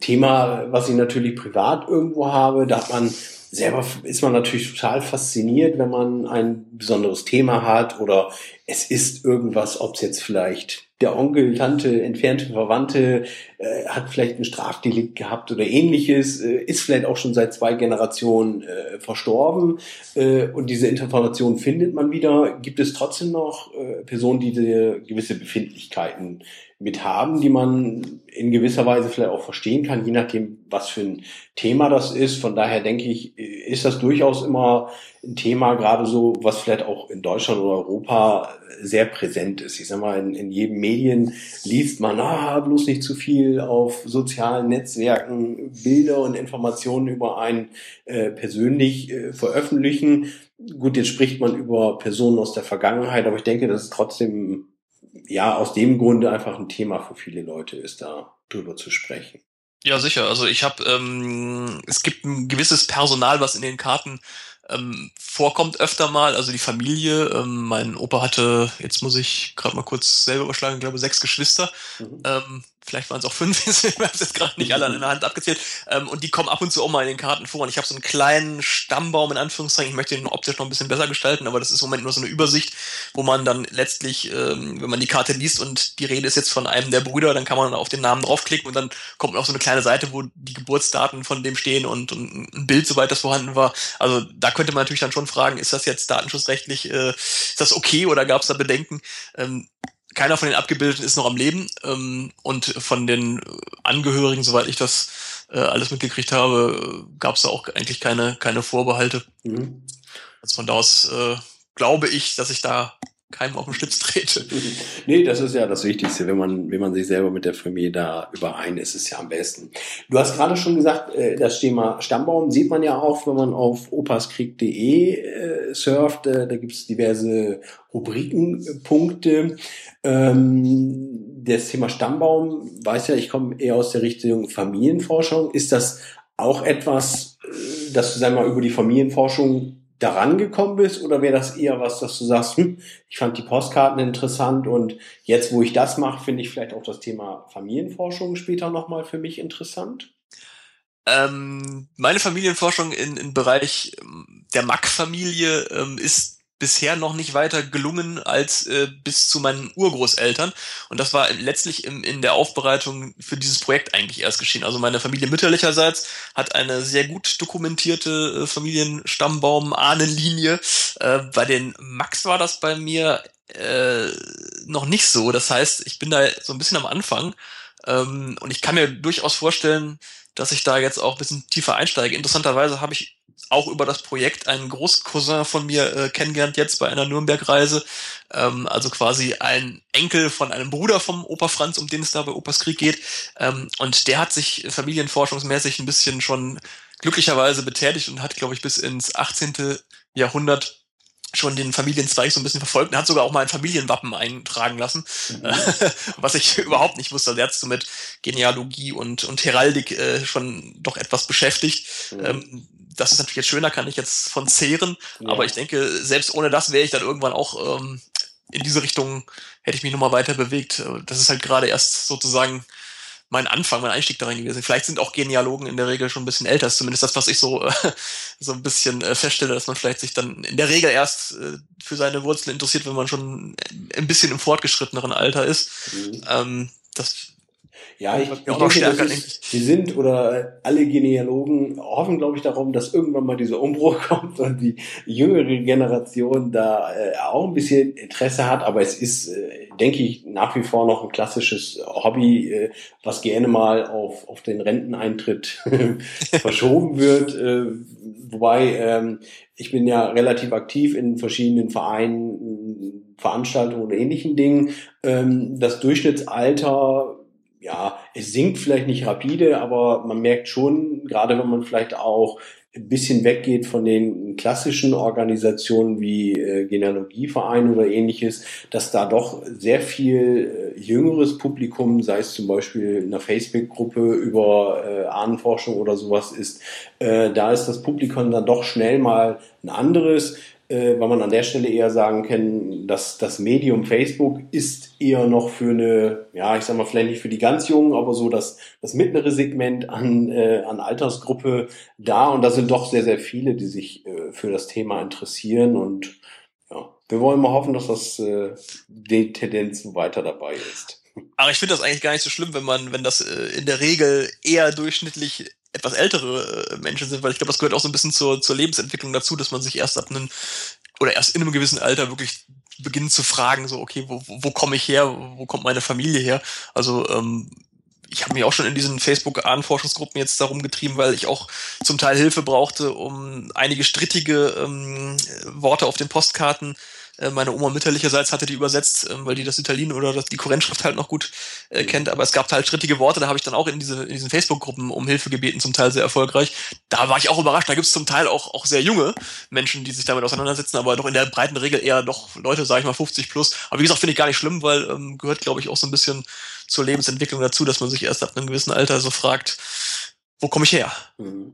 Speaker 1: Thema, was ich natürlich privat irgendwo habe, da hat man selber ist man natürlich total fasziniert, wenn man ein besonderes Thema hat oder es ist irgendwas, ob es jetzt vielleicht der Onkel, Tante, entfernte Verwandte äh, hat vielleicht ein Strafdelikt gehabt oder ähnliches, äh, ist vielleicht auch schon seit zwei Generationen äh, verstorben äh, und diese Information findet man wieder. Gibt es trotzdem noch äh, Personen, die gewisse Befindlichkeiten mit haben, die man in gewisser Weise vielleicht auch verstehen kann, je nachdem, was für ein Thema das ist. Von daher denke ich, ist das durchaus immer ein Thema, gerade so, was vielleicht auch in Deutschland oder Europa sehr präsent ist. Ich sag mal, in, in jedem Medien liest man, ah, bloß nicht zu viel auf sozialen Netzwerken Bilder und Informationen über einen äh, persönlich äh, veröffentlichen. Gut, jetzt spricht man über Personen aus der Vergangenheit, aber ich denke, das ist trotzdem ja, aus dem Grunde einfach ein Thema für viele Leute ist, da drüber zu sprechen.
Speaker 2: Ja, sicher. Also ich habe, ähm, es gibt ein gewisses Personal, was in den Karten ähm, vorkommt öfter mal. Also die Familie, ähm, mein Opa hatte, jetzt muss ich gerade mal kurz selber überschlagen, ich glaube sechs Geschwister. Mhm. Ähm, vielleicht waren es auch fünf, <laughs> ich habe jetzt gerade nicht alle an der Hand abgezählt. Ähm, und die kommen ab und zu auch mal in den Karten vor. Und ich habe so einen kleinen Stammbaum in Anführungszeichen. Ich möchte den optisch noch ein bisschen besser gestalten, aber das ist im Moment nur so eine Übersicht, wo man dann letztlich, ähm, wenn man die Karte liest und die Rede ist jetzt von einem der Brüder, dann kann man auf den Namen draufklicken und dann kommt auf so eine kleine Seite, wo die Geburtsdaten von dem stehen und, und ein Bild, soweit das vorhanden war. Also da könnte man natürlich dann schon fragen, ist das jetzt datenschutzrechtlich, äh, ist das okay oder gab es da Bedenken? Ähm, keiner von den Abgebildeten ist noch am Leben ähm, und von den Angehörigen, soweit ich das äh, alles mitgekriegt habe, gab es da auch eigentlich keine, keine Vorbehalte. Mhm. Also von da aus äh, glaube ich, dass ich da keinem auf den Schlips trete. <laughs>
Speaker 1: nee, das ist ja das Wichtigste, wenn man, wenn man sich selber mit der Familie da überein ist, ist ja am besten. Du hast gerade schon gesagt, äh, das Thema Stammbaum sieht man ja auch, wenn man auf opaskrieg.de äh, surft. Äh, da gibt es diverse Rubrikenpunkte. Ähm, das Thema Stammbaum, weiß ja, ich komme eher aus der Richtung Familienforschung. Ist das auch etwas, dass du, sag mal, über die Familienforschung daran gekommen bist oder wäre das eher was, dass du sagst, hm, ich fand die Postkarten interessant und jetzt, wo ich das mache, finde ich vielleicht auch das Thema Familienforschung später nochmal für mich interessant?
Speaker 2: Ähm, meine Familienforschung in, im Bereich ähm, der Mack-Familie ähm, ist bisher noch nicht weiter gelungen als äh, bis zu meinen Urgroßeltern. Und das war letztlich im, in der Aufbereitung für dieses Projekt eigentlich erst geschehen. Also meine Familie mütterlicherseits hat eine sehr gut dokumentierte äh, Familienstammbaum-Ahnenlinie. Äh, bei den Max war das bei mir äh, noch nicht so. Das heißt, ich bin da so ein bisschen am Anfang. Ähm, und ich kann mir durchaus vorstellen, dass ich da jetzt auch ein bisschen tiefer einsteige. Interessanterweise habe ich auch über das Projekt einen Großcousin von mir äh, kennengelernt jetzt bei einer Nürnberg-Reise. Ähm, also quasi ein Enkel von einem Bruder vom Opa Franz, um den es da bei Opas Krieg geht. Ähm, und der hat sich familienforschungsmäßig ein bisschen schon glücklicherweise betätigt und hat, glaube ich, bis ins 18. Jahrhundert schon den Familienzweig so ein bisschen verfolgt und hat sogar auch mal ein Familienwappen eintragen lassen, mhm. <laughs> was ich <laughs> überhaupt nicht wusste. Also er hat so mit Genealogie und, und Heraldik äh, schon doch etwas beschäftigt. Mhm. Ähm, das ist natürlich jetzt schöner, kann ich jetzt von zehren, ja. aber ich denke, selbst ohne das wäre ich dann irgendwann auch ähm, in diese Richtung, hätte ich mich nochmal weiter bewegt. Das ist halt gerade erst sozusagen mein Anfang, mein Einstieg darin gewesen. Vielleicht sind auch Genealogen in der Regel schon ein bisschen älter, ist zumindest das, was ich so, äh, <laughs> so ein bisschen äh, feststelle, dass man vielleicht sich dann in der Regel erst äh, für seine Wurzeln interessiert, wenn man schon ein bisschen im fortgeschritteneren Alter ist. Mhm. Ähm, das
Speaker 1: ja, ich, ich denke, das ist, wir sind oder alle Genealogen hoffen, glaube ich, darum, dass irgendwann mal dieser Umbruch <laughs> kommt und die jüngere Generation da äh, auch ein bisschen Interesse hat. Aber es ist, äh, denke ich, nach wie vor noch ein klassisches Hobby, äh, was gerne mal auf, auf den Renteneintritt <laughs> verschoben wird. Äh, wobei ähm, ich bin ja relativ aktiv in verschiedenen Vereinen, Veranstaltungen und ähnlichen Dingen. Ähm, das Durchschnittsalter ja, es sinkt vielleicht nicht rapide, aber man merkt schon, gerade wenn man vielleicht auch ein bisschen weggeht von den klassischen Organisationen wie äh, Genealogieverein oder ähnliches, dass da doch sehr viel äh, jüngeres Publikum, sei es zum Beispiel in einer Facebook-Gruppe über äh, Ahnenforschung oder sowas ist, da ist das Publikum dann doch schnell mal ein anderes weil man an der Stelle eher sagen kann, dass das Medium Facebook ist eher noch für eine, ja, ich sag mal, vielleicht nicht für die ganz Jungen, aber so das, das mittlere Segment an, äh, an Altersgruppe da. Und da sind doch sehr, sehr viele, die sich äh, für das Thema interessieren. Und ja, wir wollen mal hoffen, dass das äh, die Tendenz weiter dabei ist.
Speaker 2: Aber ich finde das eigentlich gar nicht so schlimm, wenn man, wenn das äh, in der Regel eher durchschnittlich etwas ältere äh, Menschen sind, weil ich glaube, das gehört auch so ein bisschen zur, zur Lebensentwicklung dazu, dass man sich erst ab einem oder erst in einem gewissen Alter wirklich beginnt zu fragen, so, okay, wo, wo, komme ich her, wo kommt meine Familie her? Also ähm, ich habe mich auch schon in diesen Facebook-Ahnenforschungsgruppen jetzt darum getrieben, weil ich auch zum Teil Hilfe brauchte, um einige strittige ähm, Worte auf den Postkarten äh, meine Oma mütterlicherseits hatte die übersetzt, ähm, weil die das Italien oder die Kurrentschrift halt noch gut äh, kennt. Aber es gab halt strittige Worte, da habe ich dann auch in, diese, in diesen Facebook-Gruppen um Hilfe gebeten, zum Teil sehr erfolgreich. Da war ich auch überrascht. Da gibt es zum Teil auch, auch sehr junge Menschen, die sich damit auseinandersetzen, aber doch in der breiten Regel eher doch Leute, sage ich mal, 50 plus. Aber wie gesagt, finde ich gar nicht schlimm, weil ähm, gehört, glaube ich, auch so ein bisschen zur Lebensentwicklung dazu, dass man sich erst ab einem gewissen Alter so fragt, wo komme ich her? Mhm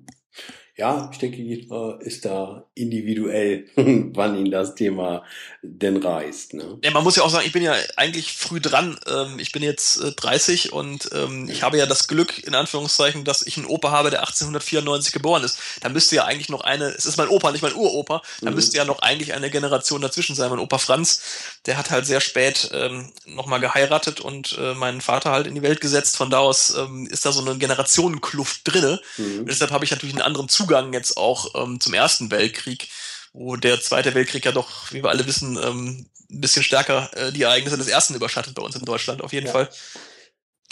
Speaker 1: ja, ich denke, jeder ist da individuell, <laughs> wann ihn das Thema denn reißt. Ne?
Speaker 2: Ja, man muss ja auch sagen, ich bin ja eigentlich früh dran. Ähm, ich bin jetzt 30 äh, und ähm, ich habe ja das Glück, in Anführungszeichen, dass ich einen Opa habe, der 1894 geboren ist. Da müsste ja eigentlich noch eine, es ist mein Opa, nicht mein Uropa, da mhm. müsste ja noch eigentlich eine Generation dazwischen sein. Mein Opa Franz, der hat halt sehr spät ähm, nochmal geheiratet und äh, meinen Vater halt in die Welt gesetzt. Von da aus ähm, ist da so eine Generationenkluft drinne. Mhm. Deshalb habe ich natürlich einen anderen Zugang Zugang jetzt auch ähm, zum Ersten Weltkrieg, wo der Zweite Weltkrieg ja doch, wie wir alle wissen, ähm, ein bisschen stärker äh, die Ereignisse des Ersten überschattet bei uns in Deutschland, auf jeden ja. Fall.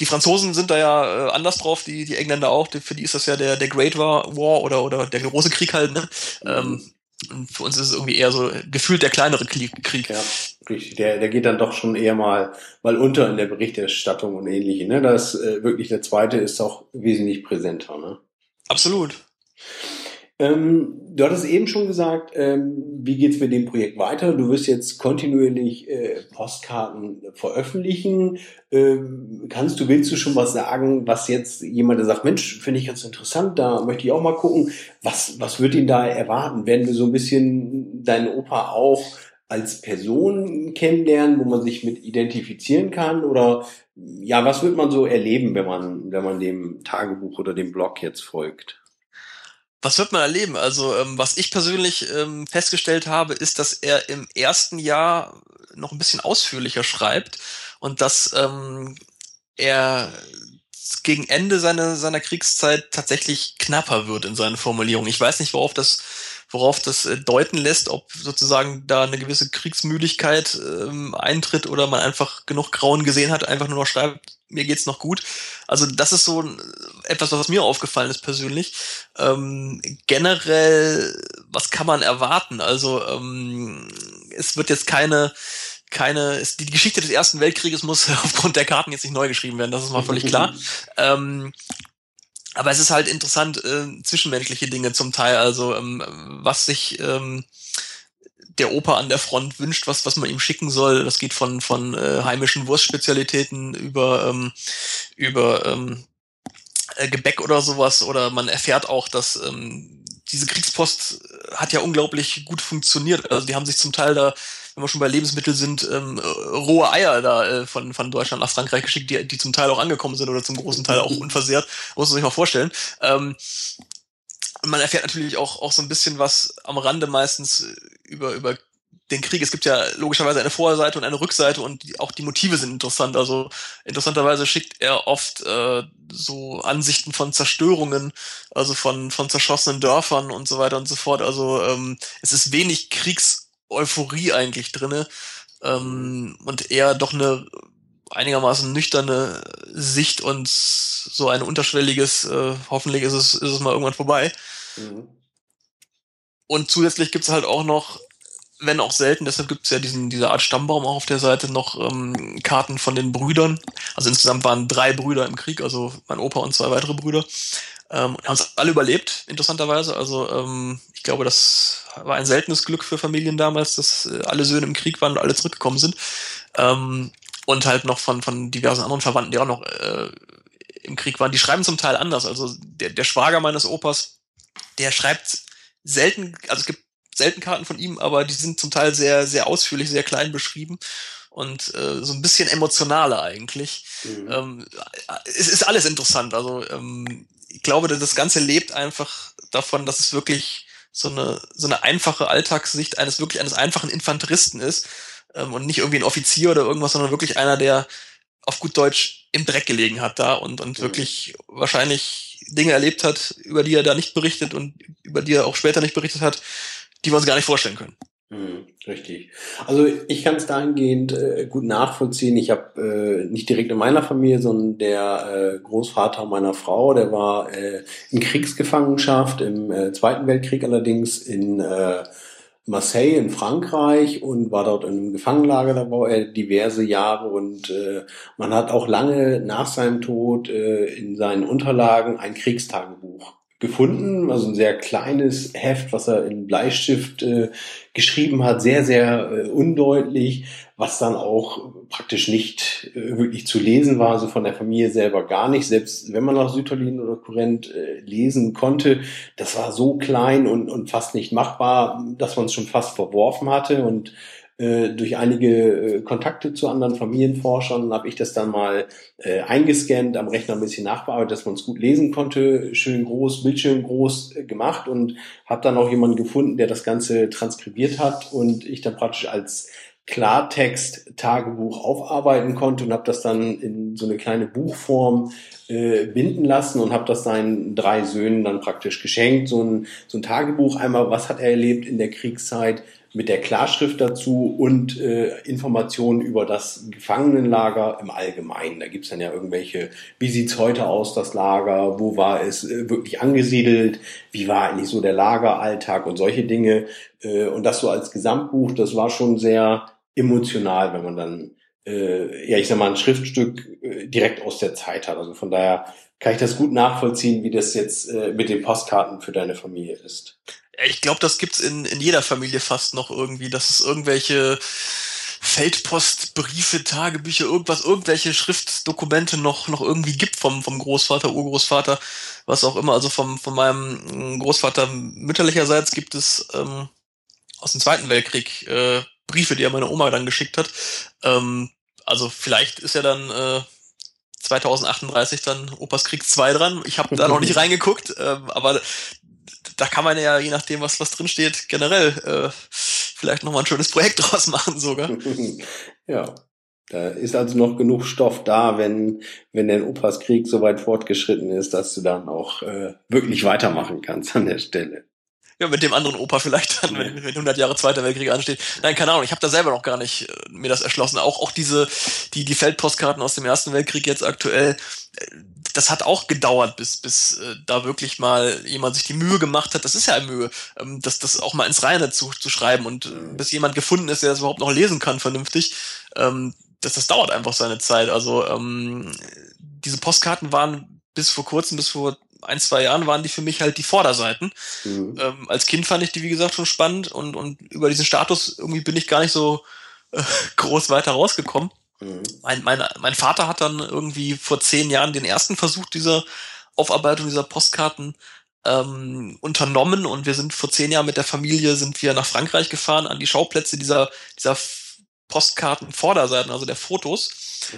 Speaker 2: Die Franzosen sind da ja äh, anders drauf, die, die Engländer auch, die, für die ist das ja der, der Great War, War oder, oder der große Krieg halt, ne? Mhm. Ähm, und für uns ist es irgendwie eher so gefühlt der kleinere Krieg.
Speaker 1: Ja, richtig. Der, der geht dann doch schon eher mal, mal unter in der Berichterstattung und ähnliche. Ne? Das äh, wirklich der zweite ist auch wesentlich präsenter. Ne?
Speaker 2: Absolut.
Speaker 1: Ähm, du hattest eben schon gesagt, ähm, wie geht's mit dem Projekt weiter? Du wirst jetzt kontinuierlich äh, Postkarten veröffentlichen. Ähm, kannst du, willst du schon was sagen, was jetzt jemand, der sagt, Mensch, finde ich ganz interessant, da möchte ich auch mal gucken. Was, was wird ihn da erwarten? Werden wir so ein bisschen deinen Opa auch als Person kennenlernen, wo man sich mit identifizieren kann? Oder ja, was wird man so erleben, wenn man, wenn man dem Tagebuch oder dem Blog jetzt folgt?
Speaker 2: Was wird man erleben? Also, ähm, was ich persönlich ähm, festgestellt habe, ist, dass er im ersten Jahr noch ein bisschen ausführlicher schreibt und dass ähm, er gegen Ende seiner, seiner Kriegszeit tatsächlich knapper wird in seinen Formulierungen. Ich weiß nicht, worauf das worauf das äh, deuten lässt, ob sozusagen da eine gewisse Kriegsmüdigkeit ähm, eintritt oder man einfach genug Grauen gesehen hat, einfach nur noch schreibt, mir geht's noch gut. Also das ist so etwas, was mir aufgefallen ist persönlich. Ähm, generell, was kann man erwarten? Also ähm, es wird jetzt keine keine, die Geschichte des Ersten Weltkrieges muss <laughs> aufgrund der Karten jetzt nicht neu geschrieben werden, das ist mal völlig klar. <laughs> ähm, aber es ist halt interessant, äh, zwischenmenschliche Dinge zum Teil, also ähm, was sich ähm, der Opa an der Front wünscht, was, was man ihm schicken soll. Das geht von, von äh, heimischen Wurstspezialitäten über, ähm, über ähm, äh, Gebäck oder sowas. Oder man erfährt auch, dass ähm, diese Kriegspost hat ja unglaublich gut funktioniert. Also die haben sich zum Teil da wenn wir schon bei Lebensmitteln sind, ähm, rohe Eier da äh, von, von Deutschland nach Frankreich geschickt, die, die zum Teil auch angekommen sind oder zum großen Teil auch unversehrt. Muss man sich mal vorstellen. Ähm, man erfährt natürlich auch, auch so ein bisschen was am Rande meistens über, über den Krieg. Es gibt ja logischerweise eine Vorseite und eine Rückseite und die, auch die Motive sind interessant. Also interessanterweise schickt er oft äh, so Ansichten von Zerstörungen, also von, von zerschossenen Dörfern und so weiter und so fort. Also ähm, es ist wenig Kriegs- Euphorie eigentlich drinne ähm, und eher doch eine einigermaßen nüchterne Sicht und so ein unterschwelliges, äh, hoffentlich ist es, ist es mal irgendwann vorbei. Mhm. Und zusätzlich gibt es halt auch noch, wenn auch selten, deshalb gibt es ja diesen, diese Art Stammbaum auch auf der Seite, noch ähm, Karten von den Brüdern. Also insgesamt waren drei Brüder im Krieg, also mein Opa und zwei weitere Brüder. Ähm, haben es alle überlebt, interessanterweise. Also ähm, ich glaube, das war ein seltenes Glück für Familien damals, dass äh, alle Söhne im Krieg waren und alle zurückgekommen sind. Ähm, und halt noch von, von diversen anderen Verwandten, die auch noch äh, im Krieg waren. Die schreiben zum Teil anders. Also der, der Schwager meines Opas, der schreibt selten, also es gibt selten Karten von ihm, aber die sind zum Teil sehr, sehr ausführlich, sehr klein beschrieben und äh, so ein bisschen emotionaler eigentlich. Mhm. Ähm, es ist alles interessant. Also ähm, ich glaube, das Ganze lebt einfach davon, dass es wirklich so eine, so eine einfache Alltagssicht eines wirklich eines einfachen Infanteristen ist ähm, und nicht irgendwie ein Offizier oder irgendwas, sondern wirklich einer, der auf gut Deutsch im Dreck gelegen hat da und, und mhm. wirklich wahrscheinlich Dinge erlebt hat, über die er da nicht berichtet und über die er auch später nicht berichtet hat, die wir uns gar nicht vorstellen können.
Speaker 1: Mhm, richtig. Also ich kann es dahingehend äh, gut nachvollziehen. Ich habe äh, nicht direkt in meiner Familie, sondern der äh, Großvater meiner Frau, der war äh, in Kriegsgefangenschaft im äh, Zweiten Weltkrieg allerdings in äh, Marseille in Frankreich und war dort in einem Gefangenenlager, da war er diverse Jahre und äh, man hat auch lange nach seinem Tod äh, in seinen Unterlagen ein Kriegstagebuch gefunden, also ein sehr kleines Heft, was er in Bleistift äh, geschrieben hat, sehr, sehr äh, undeutlich, was dann auch praktisch nicht äh, wirklich zu lesen war, also von der Familie selber gar nicht, selbst wenn man nach Sütterlin oder Kurrent äh, lesen konnte, das war so klein und, und fast nicht machbar, dass man es schon fast verworfen hatte. Und äh, durch einige äh, Kontakte zu anderen Familienforschern habe ich das dann mal äh, eingescannt, am Rechner ein bisschen nachbearbeitet, dass man es gut lesen konnte, schön groß, Bildschirm groß äh, gemacht und habe dann auch jemanden gefunden, der das Ganze transkribiert hat und ich dann praktisch als Klartext-Tagebuch aufarbeiten konnte und habe das dann in so eine kleine Buchform äh, binden lassen und habe das seinen drei Söhnen dann praktisch geschenkt. So ein, so ein Tagebuch, einmal, was hat er erlebt in der Kriegszeit, mit der Klarschrift dazu und äh, Informationen über das Gefangenenlager im Allgemeinen. Da gibt's dann ja irgendwelche, wie sieht's heute aus, das Lager, wo war es äh, wirklich angesiedelt, wie war eigentlich so der Lageralltag und solche Dinge. Äh, und das so als Gesamtbuch, das war schon sehr emotional, wenn man dann, äh, ja, ich sag mal, ein Schriftstück äh, direkt aus der Zeit hat. Also von daher kann ich das gut nachvollziehen, wie das jetzt äh, mit den Postkarten für deine Familie ist.
Speaker 2: Ich glaube, das gibt's in, in jeder Familie fast noch irgendwie, dass es irgendwelche Feldpostbriefe, Tagebücher, irgendwas, irgendwelche Schriftdokumente noch, noch irgendwie gibt vom, vom Großvater, Urgroßvater, was auch immer. Also vom, von meinem Großvater mütterlicherseits gibt es ähm, aus dem Zweiten Weltkrieg äh, Briefe, die er meiner Oma dann geschickt hat. Ähm, also vielleicht ist ja dann äh, 2038 dann Opas Krieg 2 dran. Ich habe da noch nicht <laughs> reingeguckt, ähm, aber da kann man ja, je nachdem, was, was drin steht, generell äh, vielleicht nochmal ein schönes Projekt <laughs> draus machen sogar. <laughs>
Speaker 1: ja. Da ist also noch genug Stoff da, wenn, wenn der Opas Krieg so weit fortgeschritten ist, dass du dann auch äh, wirklich weitermachen kannst an der Stelle
Speaker 2: ja, mit dem anderen Opa vielleicht dann, wenn, wenn 100 Jahre Zweiter Weltkrieg ansteht. Nein, keine Ahnung, ich habe da selber noch gar nicht äh, mir das erschlossen. Auch auch diese die die Feldpostkarten aus dem Ersten Weltkrieg jetzt aktuell, äh, das hat auch gedauert, bis bis äh, da wirklich mal jemand sich die Mühe gemacht hat. Das ist ja eine Mühe, ähm, das das auch mal ins Reine zu, zu schreiben und äh, bis jemand gefunden ist, der das überhaupt noch lesen kann vernünftig. Ähm, das das dauert einfach seine Zeit. Also ähm, diese Postkarten waren bis vor kurzem, bis vor ein, zwei Jahren waren die für mich halt die Vorderseiten. Mhm. Ähm, als Kind fand ich die, wie gesagt, schon spannend und, und über diesen Status irgendwie bin ich gar nicht so äh, <laughs> groß weiter rausgekommen. Mhm. Mein, mein, mein Vater hat dann irgendwie vor zehn Jahren den ersten Versuch dieser Aufarbeitung dieser Postkarten ähm, unternommen und wir sind vor zehn Jahren mit der Familie sind wir nach Frankreich gefahren an die Schauplätze dieser, dieser Postkarten Vorderseiten, also der Fotos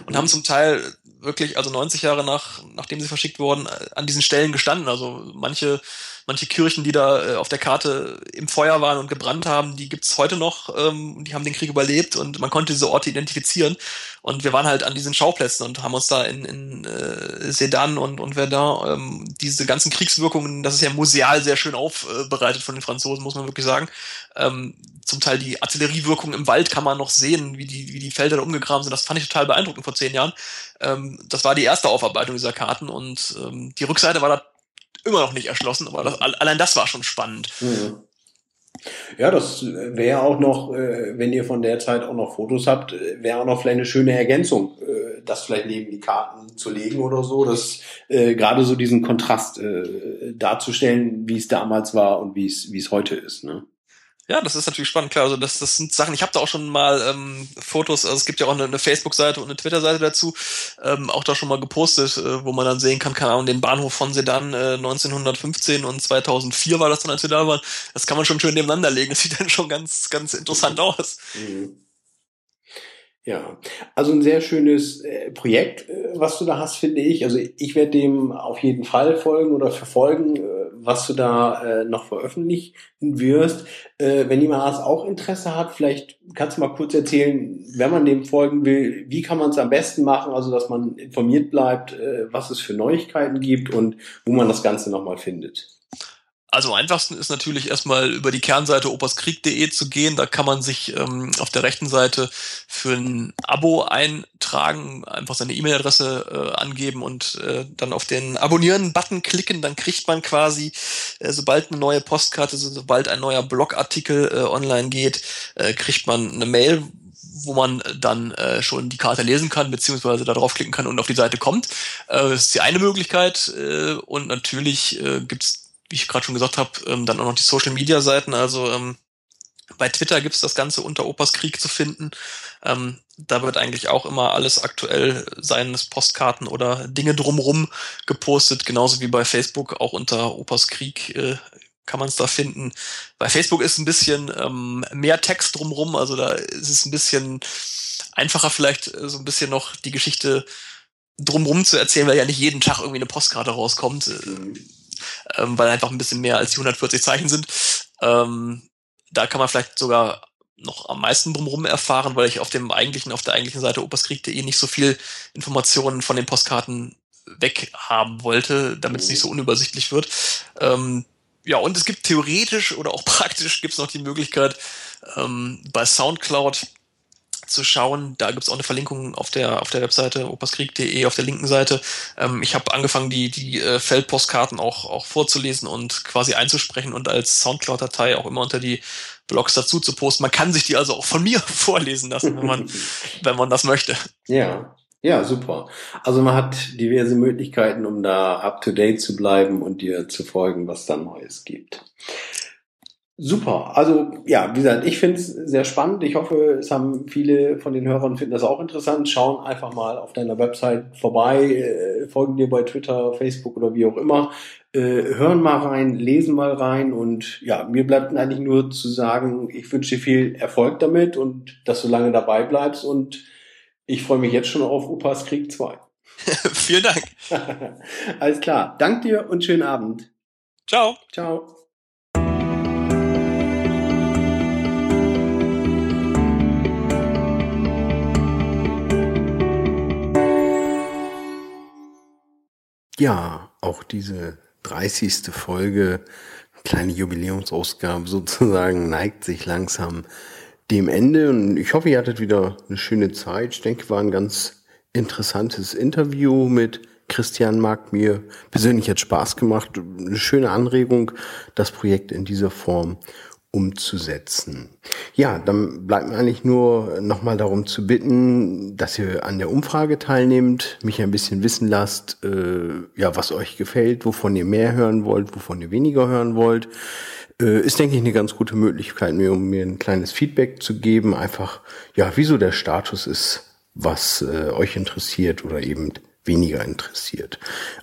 Speaker 2: und haben zum Teil wirklich, also 90 Jahre nach, nachdem sie verschickt wurden, an diesen Stellen gestanden. Also manche manche Kirchen, die da äh, auf der Karte im Feuer waren und gebrannt haben, die gibt's heute noch. Ähm, die haben den Krieg überlebt und man konnte diese Orte identifizieren. Und wir waren halt an diesen Schauplätzen und haben uns da in, in äh, Sedan und, und Verdun ähm, diese ganzen Kriegswirkungen, das ist ja museal sehr schön aufbereitet von den Franzosen, muss man wirklich sagen. Ähm, zum Teil die Artilleriewirkung im Wald kann man noch sehen, wie die, wie die Felder da umgegraben sind. Das fand ich total beeindruckend vor zehn Jahren. Ähm, das war die erste Aufarbeitung dieser Karten und ähm, die Rückseite war da immer noch nicht erschlossen, aber das, allein das war schon spannend.
Speaker 1: Mhm. Ja, das wäre auch noch, äh, wenn ihr von der Zeit auch noch Fotos habt, wäre auch noch vielleicht eine schöne Ergänzung, äh, das vielleicht neben die Karten zu legen oder so, das äh, gerade so diesen Kontrast äh, darzustellen, wie es damals war und wie es wie es heute ist. Ne?
Speaker 2: Ja, das ist natürlich spannend, klar. Also das, das sind Sachen, ich habe da auch schon mal ähm, Fotos, also es gibt ja auch eine, eine Facebook-Seite und eine Twitter-Seite dazu, ähm, auch da schon mal gepostet, äh, wo man dann sehen kann, keine Ahnung, den Bahnhof von Sedan äh, 1915 und 2004 war das dann, als wir da waren. Das kann man schon schön nebeneinander legen, das sieht dann schon ganz, ganz interessant aus. Mhm.
Speaker 1: Ja, also ein sehr schönes äh, Projekt, äh, was du da hast, finde ich. Also ich werde dem auf jeden Fall folgen oder verfolgen, äh, was du da äh, noch veröffentlichen wirst. Äh, wenn jemand das auch Interesse hat, vielleicht kannst du mal kurz erzählen, wenn man dem folgen will, wie kann man es am besten machen, also dass man informiert bleibt, äh, was es für Neuigkeiten gibt und wo man das Ganze nochmal findet.
Speaker 2: Also am einfachsten ist natürlich erstmal über die Kernseite operskrieg.de zu gehen. Da kann man sich ähm, auf der rechten Seite für ein Abo eintragen, einfach seine E-Mail-Adresse äh, angeben und äh, dann auf den Abonnieren-Button klicken. Dann kriegt man quasi, äh, sobald eine neue Postkarte, sobald ein neuer Blogartikel äh, online geht, äh, kriegt man eine Mail, wo man dann äh, schon die Karte lesen kann, beziehungsweise da draufklicken kann und auf die Seite kommt. Äh, das ist die eine Möglichkeit. Äh, und natürlich äh, gibt's wie ich gerade schon gesagt habe, ähm, dann auch noch die Social Media Seiten. Also ähm, bei Twitter gibt's das Ganze unter Opas Krieg zu finden. Ähm, da wird eigentlich auch immer alles aktuell, seien Postkarten oder Dinge drumrum gepostet, genauso wie bei Facebook auch unter Opas Krieg äh, kann man es da finden. Bei Facebook ist ein bisschen ähm, mehr Text drumrum, also da ist es ein bisschen einfacher vielleicht äh, so ein bisschen noch die Geschichte drumrum zu erzählen, weil ja nicht jeden Tag irgendwie eine Postkarte rauskommt. Ähm, weil einfach ein bisschen mehr als die 140 Zeichen sind. Ähm, da kann man vielleicht sogar noch am meisten drumherum erfahren, weil ich auf dem eigentlichen, auf der eigentlichen Seite operskrieg.de nicht so viel Informationen von den Postkarten weg haben wollte, damit es nicht so unübersichtlich wird. Ähm, ja, und es gibt theoretisch oder auch <laughs> praktisch gibt es noch die Möglichkeit, ähm, bei Soundcloud zu schauen. Da gibt's auch eine Verlinkung auf der auf der Webseite opaskrieg.de auf der linken Seite. Ähm, ich habe angefangen, die die äh, Feldpostkarten auch auch vorzulesen und quasi einzusprechen und als Soundcloud-Datei auch immer unter die Blogs dazu zu posten. Man kann sich die also auch von mir <laughs> vorlesen lassen, wenn man <laughs> wenn man das möchte.
Speaker 1: Ja. Ja, super. Also man hat diverse Möglichkeiten, um da up to date zu bleiben und dir zu folgen, was da Neues gibt. Super. Also ja, wie gesagt, ich finde es sehr spannend. Ich hoffe, es haben viele von den Hörern finden das auch interessant. Schauen einfach mal auf deiner Website vorbei, äh, folgen dir bei Twitter, Facebook oder wie auch immer. Äh, hören mal rein, lesen mal rein und ja, mir bleibt eigentlich nur zu sagen, ich wünsche dir viel Erfolg damit und dass du lange dabei bleibst und ich freue mich jetzt schon auf Opas Krieg 2. <laughs>
Speaker 2: Vielen Dank. <laughs>
Speaker 1: Alles klar. Dank dir und schönen Abend.
Speaker 2: Ciao.
Speaker 1: Ciao. Ja, auch diese 30. Folge, kleine Jubiläumsausgabe sozusagen, neigt sich langsam dem Ende. Und ich hoffe, ihr hattet wieder eine schöne Zeit. Ich denke, war ein ganz interessantes Interview mit Christian Mark. Mir persönlich hat Spaß gemacht. Eine schöne Anregung, das Projekt in dieser Form umzusetzen. Ja, dann bleibt mir eigentlich nur nochmal darum zu bitten, dass ihr an der Umfrage teilnehmt, mich ein bisschen wissen lasst, äh, ja, was euch gefällt, wovon ihr mehr hören wollt, wovon ihr weniger hören wollt. Äh, ist, denke ich, eine ganz gute Möglichkeit, mir, um mir ein kleines Feedback zu geben, einfach, ja, wieso der Status ist, was äh, euch interessiert oder eben weniger interessiert.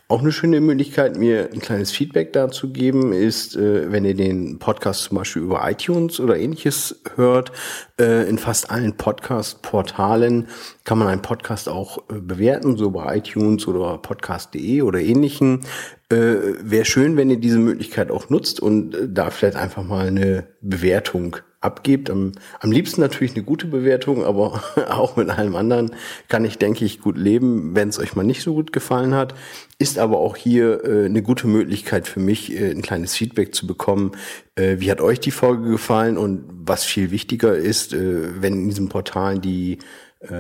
Speaker 1: Auch eine schöne Möglichkeit, mir ein kleines Feedback dazu geben, ist, äh, wenn ihr den Podcast zum Beispiel über iTunes oder ähnliches hört. Äh, in fast allen Podcast-Portalen kann man einen Podcast auch äh, bewerten, so bei iTunes oder podcast.de oder ähnlichen. Äh, Wäre schön, wenn ihr diese Möglichkeit auch nutzt und äh, da vielleicht einfach mal eine Bewertung abgebt. Am, am liebsten natürlich eine gute Bewertung, aber <laughs> auch mit allem anderen kann ich, denke ich, gut leben, wenn es euch mal nicht so gut gefallen hat. Ist aber auch hier äh, eine gute Möglichkeit für mich, äh, ein kleines Feedback zu bekommen. Äh, wie hat euch die Folge gefallen? Und was viel wichtiger ist, äh, wenn in diesen Portalen die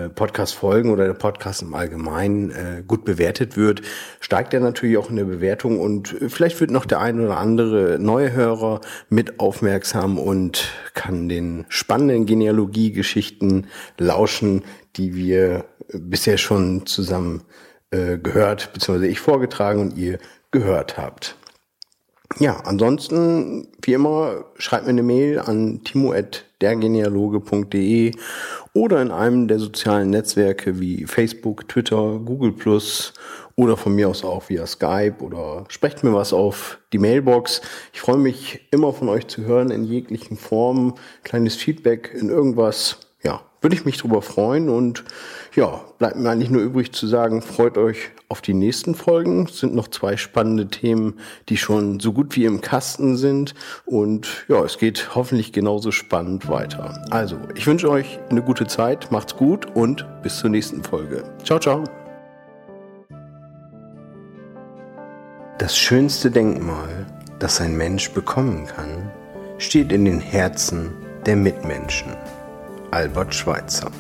Speaker 1: Podcast-Folgen oder der Podcast im Allgemeinen äh, gut bewertet wird, steigt er natürlich auch in der Bewertung und äh, vielleicht wird noch der ein oder andere neue Hörer mit aufmerksam und kann den spannenden Genealogie-Geschichten lauschen, die wir bisher schon zusammen äh, gehört, beziehungsweise ich vorgetragen und ihr gehört habt. Ja, ansonsten, wie immer, schreibt mir eine Mail an timo.dergenealoge.de oder in einem der sozialen Netzwerke wie Facebook, Twitter, Google Plus oder von mir aus auch via Skype oder sprecht mir was auf die Mailbox. Ich freue mich immer von euch zu hören in jeglichen Formen. Kleines Feedback in irgendwas. Ja, würde ich mich drüber freuen und ja, bleibt mir eigentlich nur übrig zu sagen, freut euch auf die nächsten Folgen. Es sind noch zwei spannende Themen, die schon so gut wie im Kasten sind. Und ja, es geht hoffentlich genauso spannend weiter. Also, ich wünsche euch eine gute Zeit, macht's gut und bis zur nächsten Folge. Ciao, ciao. Das schönste Denkmal, das ein Mensch bekommen kann, steht in den Herzen der Mitmenschen. Albert Schweitzer